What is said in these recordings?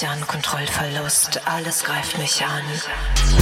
mich Kontrollverlust, alles greift mich an.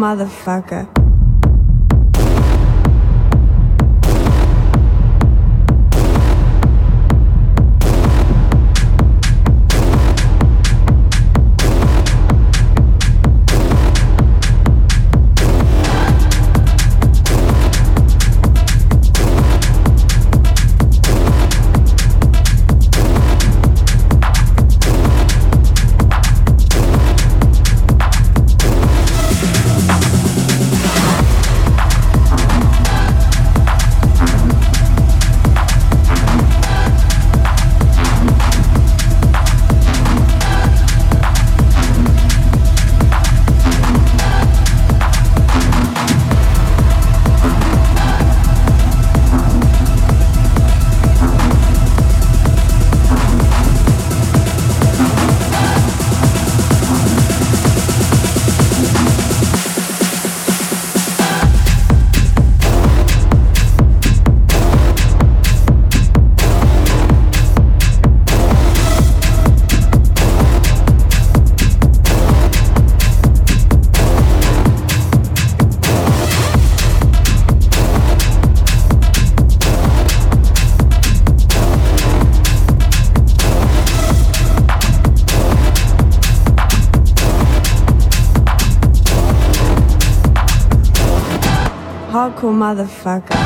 Motherfucker. Motherfucker.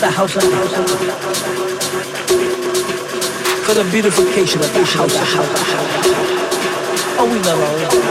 house to house to house. For the beautification of the house to house. Oh, we love our